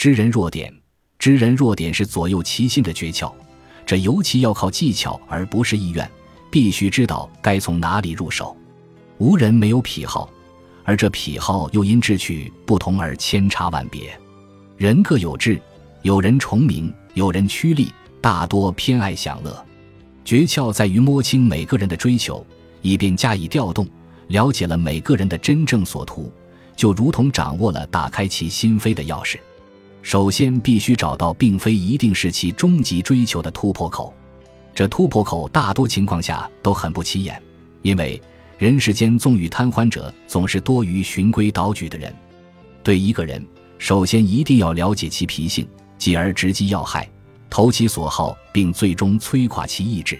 知人弱点，知人弱点是左右其心的诀窍，这尤其要靠技巧而不是意愿，必须知道该从哪里入手。无人没有癖好，而这癖好又因志趣不同而千差万别。人各有志，有人崇名，有人趋利，大多偏爱享乐。诀窍在于摸清每个人的追求，以便加以调动。了解了每个人的真正所图，就如同掌握了打开其心扉的钥匙。首先，必须找到并非一定是其终极追求的突破口。这突破口大多情况下都很不起眼，因为人世间纵欲贪欢者总是多于循规蹈矩的人。对一个人，首先一定要了解其脾性，继而直击要害，投其所好，并最终摧垮其意志。